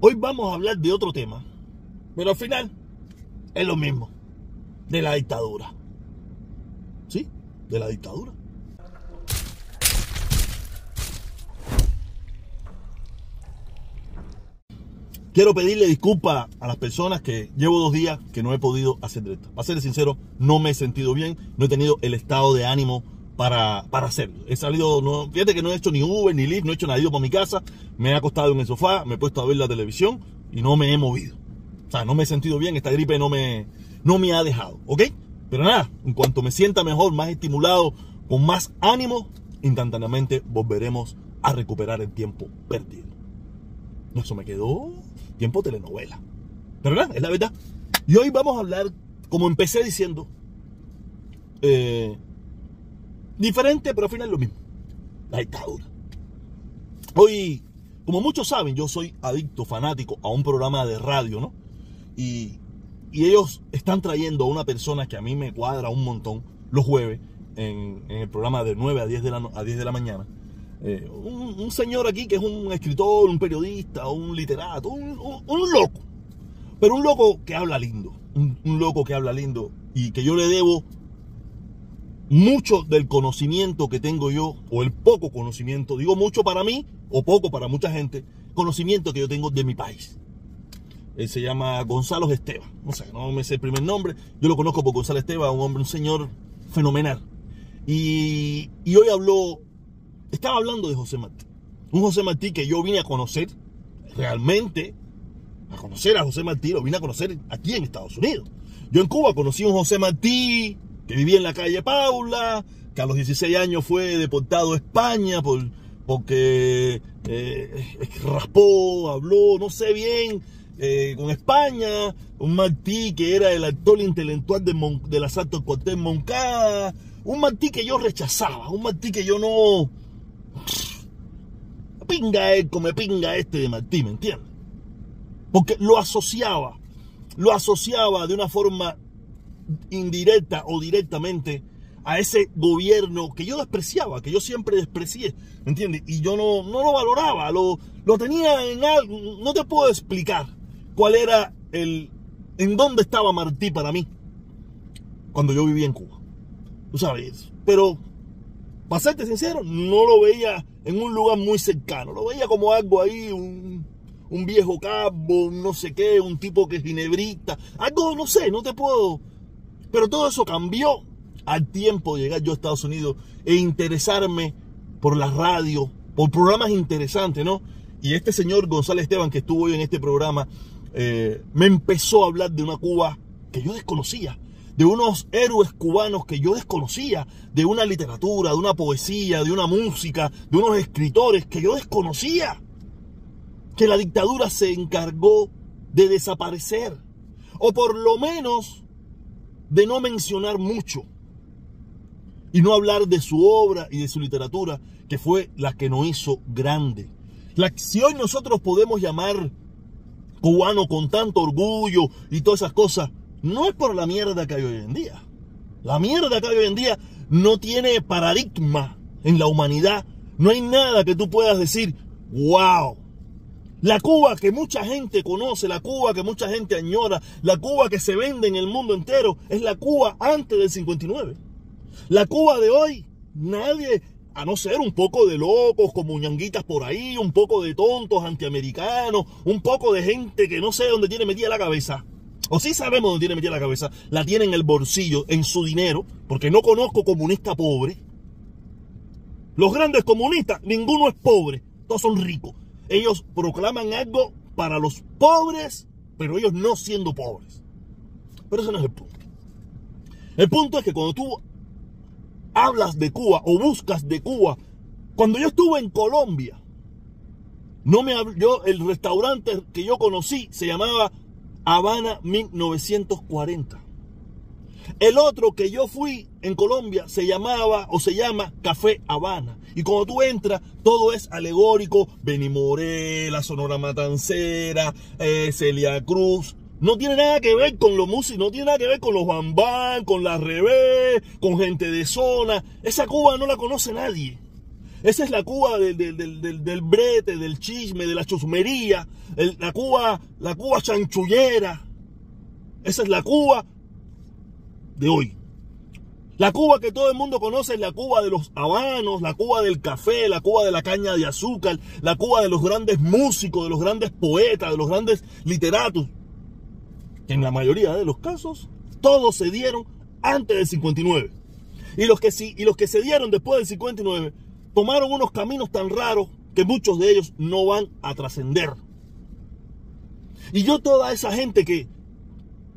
Hoy vamos a hablar de otro tema, pero al final es lo mismo, de la dictadura. ¿Sí? De la dictadura. Quiero pedirle disculpas a las personas que llevo dos días que no he podido hacer directo. Para ser sincero, no me he sentido bien, no he tenido el estado de ánimo para, para hacerlo. He salido, no, fíjate que no he hecho ni Uber, ni Lyft, no he hecho nada, he por mi casa, me he acostado en el sofá, me he puesto a ver la televisión y no me he movido. O sea, no me he sentido bien, esta gripe no me, no me ha dejado, ¿ok? Pero nada, en cuanto me sienta mejor, más estimulado, con más ánimo, instantáneamente volveremos a recuperar el tiempo perdido. Eso me quedó tiempo telenovela. Pero nada, es la verdad. Y hoy vamos a hablar, como empecé diciendo, eh, diferente, pero al final lo mismo. La dictadura. Hoy, como muchos saben, yo soy adicto, fanático a un programa de radio, ¿no? Y, y ellos están trayendo a una persona que a mí me cuadra un montón los jueves en, en el programa de 9 a 10 de la, a 10 de la mañana. Eh, un, un, señor aquí que es un escritor, un periodista, un literato, un, un, un loco. Pero un loco que habla lindo. Un, loco que habla lindo. Y que yo le debo mucho del conocimiento que tengo yo, o el poco conocimiento, digo mucho para mí, o poco para mucha gente, conocimiento que yo tengo de mi país. Él se llama Gonzalo Esteban. No sé, no me sé el primer nombre. Yo lo conozco por Gonzalo Esteban, un hombre, un señor fenomenal. Y, y hoy habló estaba hablando de José Martí. Un José Martí que yo vine a conocer realmente, a conocer a José Martí, lo vine a conocer aquí en Estados Unidos. Yo en Cuba conocí a un José Martí que vivía en la calle Paula, que a los 16 años fue deportado a España por, porque eh, raspó, habló, no sé bien, eh, con España. Un Martí que era el actor intelectual de, Mon, del asalto al cuartel Moncada. Un Martí que yo rechazaba, un Martí que yo no, pinga él, come pinga este de Martí, ¿me entiendes? Porque lo asociaba, lo asociaba de una forma indirecta o directamente a ese gobierno que yo despreciaba, que yo siempre desprecié, ¿me entiendes? Y yo no, no lo valoraba, lo, lo tenía en algo, no te puedo explicar cuál era el, en dónde estaba Martí para mí cuando yo vivía en Cuba. Tú sabes, pero para serte sincero, no lo veía en un lugar muy cercano. Lo veía como algo ahí, un, un viejo cabo, no sé qué, un tipo que es ginebrista. Algo, no sé, no te puedo. Pero todo eso cambió al tiempo de llegar yo a Estados Unidos e interesarme por la radio, por programas interesantes, ¿no? Y este señor González Esteban, que estuvo hoy en este programa, eh, me empezó a hablar de una Cuba que yo desconocía de unos héroes cubanos que yo desconocía, de una literatura, de una poesía, de una música, de unos escritores que yo desconocía, que la dictadura se encargó de desaparecer, o por lo menos de no mencionar mucho, y no hablar de su obra y de su literatura, que fue la que nos hizo grande. La, si hoy nosotros podemos llamar cubano con tanto orgullo y todas esas cosas, no es por la mierda que hay hoy en día. La mierda que hay hoy en día no tiene paradigma en la humanidad. No hay nada que tú puedas decir, wow. La Cuba que mucha gente conoce, la Cuba que mucha gente añora, la Cuba que se vende en el mundo entero, es la Cuba antes del 59. La Cuba de hoy, nadie, a no ser un poco de locos como ñanguitas por ahí, un poco de tontos antiamericanos, un poco de gente que no sé dónde tiene metida la cabeza o sí sabemos dónde tiene metida la cabeza, la tiene en el bolsillo, en su dinero, porque no conozco comunista pobre. Los grandes comunistas, ninguno es pobre, todos son ricos. Ellos proclaman algo para los pobres, pero ellos no siendo pobres. Pero ese no es el punto. El punto es que cuando tú hablas de Cuba o buscas de Cuba, cuando yo estuve en Colombia, no me yo el restaurante que yo conocí se llamaba Habana 1940. El otro que yo fui en Colombia se llamaba o se llama Café Habana. Y cuando tú entras, todo es alegórico. Benimoré, la Sonora Matancera, eh, Celia Cruz. No tiene nada que ver con los músicos, no tiene nada que ver con los bambán, con la revés, con gente de zona. Esa Cuba no la conoce nadie. Esa es la Cuba del, del, brete, del chisme, de la chusmería, la Cuba, la Cuba chanchullera. Esa es la Cuba de hoy. La Cuba que todo el mundo conoce es la Cuba de los habanos, la Cuba del café, la Cuba de la caña de azúcar, la Cuba de los grandes músicos, de los grandes poetas, de los grandes literatos. Que en la mayoría de los casos, todos se dieron antes del 59. Y los que, y los que se dieron después del 59 tomaron unos caminos tan raros que muchos de ellos no van a trascender. Y yo toda esa gente que,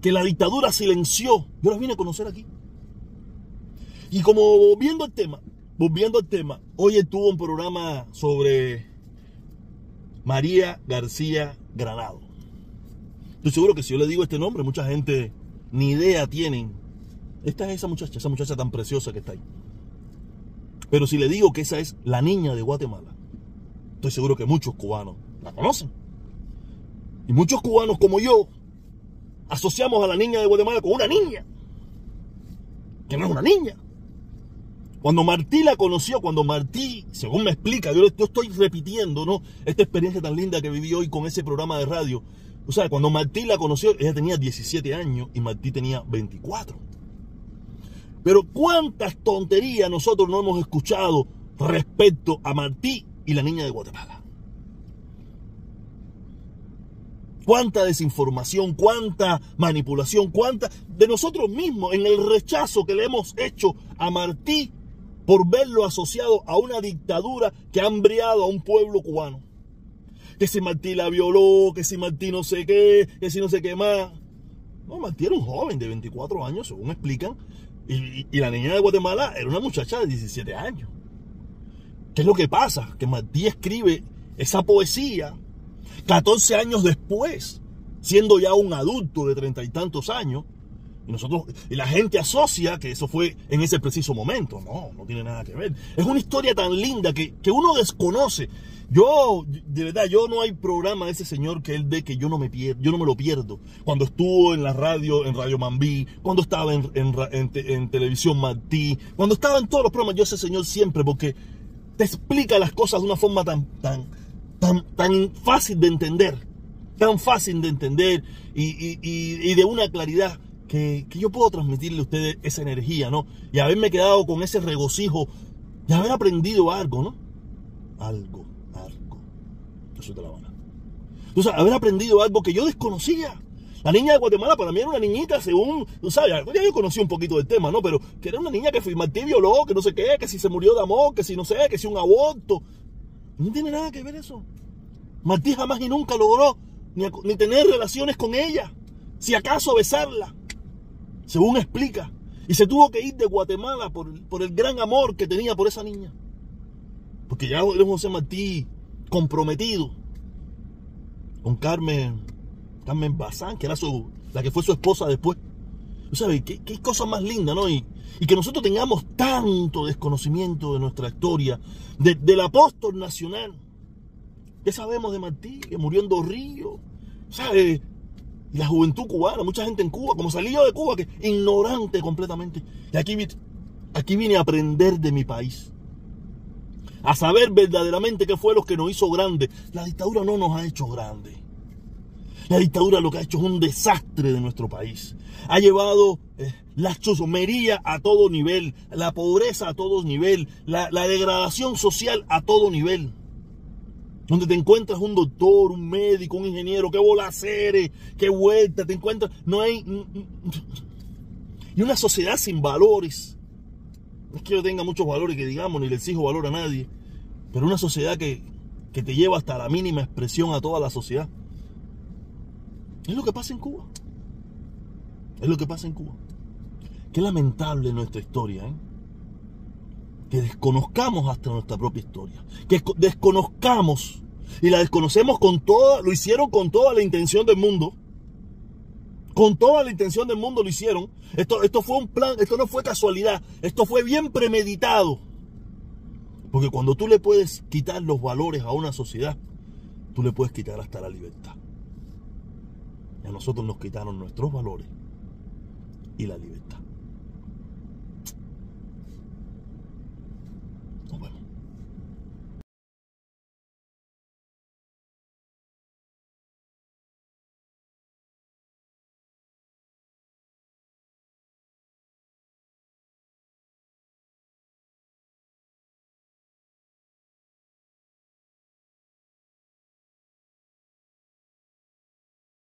que la dictadura silenció, yo las vine a conocer aquí. Y como volviendo al tema, volviendo al tema, hoy estuvo un programa sobre María García Granado. Estoy seguro que si yo le digo este nombre, mucha gente ni idea tienen. Esta es esa muchacha, esa muchacha tan preciosa que está ahí. Pero si le digo que esa es la niña de Guatemala, estoy seguro que muchos cubanos la conocen. Y muchos cubanos como yo asociamos a la niña de Guatemala con una niña, que no es una niña. Cuando Martí la conoció, cuando Martí, según me explica, yo, estoy repitiendo, ¿no? Esta experiencia tan linda que viví hoy con ese programa de radio. O sea, cuando Martí la conoció, ella tenía 17 años y Martí tenía 24. Pero cuántas tonterías nosotros no hemos escuchado respecto a Martí y la niña de Guatemala. Cuánta desinformación, cuánta manipulación, cuánta de nosotros mismos en el rechazo que le hemos hecho a Martí por verlo asociado a una dictadura que ha hambriado a un pueblo cubano. Que si Martí la violó, que si Martí no sé qué, que si no sé qué más. No, Martí era un joven de 24 años, según explican, y, y, la niña de Guatemala era una muchacha de 17 años. ¿Qué es lo que pasa? Que Martí escribe esa poesía 14 años después, siendo ya un adulto de treinta y tantos años, y nosotros, y la gente asocia que eso fue en ese preciso momento. No, no tiene nada que ver. Es una historia tan linda que, uno desconoce. Yo, de verdad, yo no hay programa de ese señor que él ve que yo no me pierdo, yo no me lo pierdo. Cuando estuvo en la radio, en Radio Mambí, cuando estaba en, en, Televisión Martí, cuando estaba en todos los programas, yo ese señor siempre, porque te explica las cosas de una forma tan, tan, tan, tan fácil de entender, tan fácil de entender y, de una claridad que, yo puedo transmitirle a ustedes esa energía, ¿no? Y haberme quedado con ese regocijo y haber aprendido algo, ¿no? Algo, algo. Yo soy de La Habana. Entonces, haber aprendido algo que yo desconocía. La niña de Guatemala para mí era una niñita, según, tú sabes, ya yo conocí un poquito del tema, ¿no? Pero que era una niña que fue Martí violó, que no sé qué, que si se murió de amor, que si no sé, que si un aborto. No tiene nada que ver eso. Martí jamás y nunca logró ni, ni tener relaciones con ella. Si acaso besarla según explica. Y se tuvo que ir de Guatemala por, por el gran amor que tenía por esa niña. Porque ya era José Martí comprometido con Carmen, Carmen Bazán, que era su, la que fue su esposa después. ¿Sabes? ¿Qué, qué cosa más linda, ¿no? Y, y, que nosotros tengamos tanto desconocimiento de nuestra historia, del apóstol nacional. ¿Qué sabemos de Martí? Que murió en Dos. ¿Sabes? La juventud cubana, mucha gente en Cuba, como salí de Cuba, que ignorante completamente. Y aquí, aquí vine a aprender de mi país. A saber verdaderamente qué fue lo que nos hizo grandes. La dictadura no nos ha hecho grandes. La dictadura lo que ha hecho es un desastre de nuestro país. Ha llevado eh, la chusomería a todo nivel, la pobreza a todo nivel, la, degradación social a todo nivel donde te encuentras un doctor, un médico, un ingeniero, qué hacer, qué vuelta, te encuentras, no hay... Y una sociedad sin valores. No es que yo tenga muchos valores que digamos, ni le exijo valor a nadie, pero una sociedad que, que te lleva hasta la mínima expresión a toda la sociedad. Es lo que pasa en Cuba. Es lo que pasa en Cuba. Qué lamentable nuestra historia, ¿eh? que desconozcamos hasta nuestra propia historia, que desconozcamos y la desconocemos con toda, lo hicieron con toda la intención del mundo. Con toda la intención del mundo lo hicieron. Esto, esto fue un plan, esto no fue casualidad, esto fue bien premeditado. Porque cuando tú le puedes quitar los valores a una sociedad, tú le puedes quitar hasta la libertad. Y a nosotros nos quitaron nuestros valores y la libertad.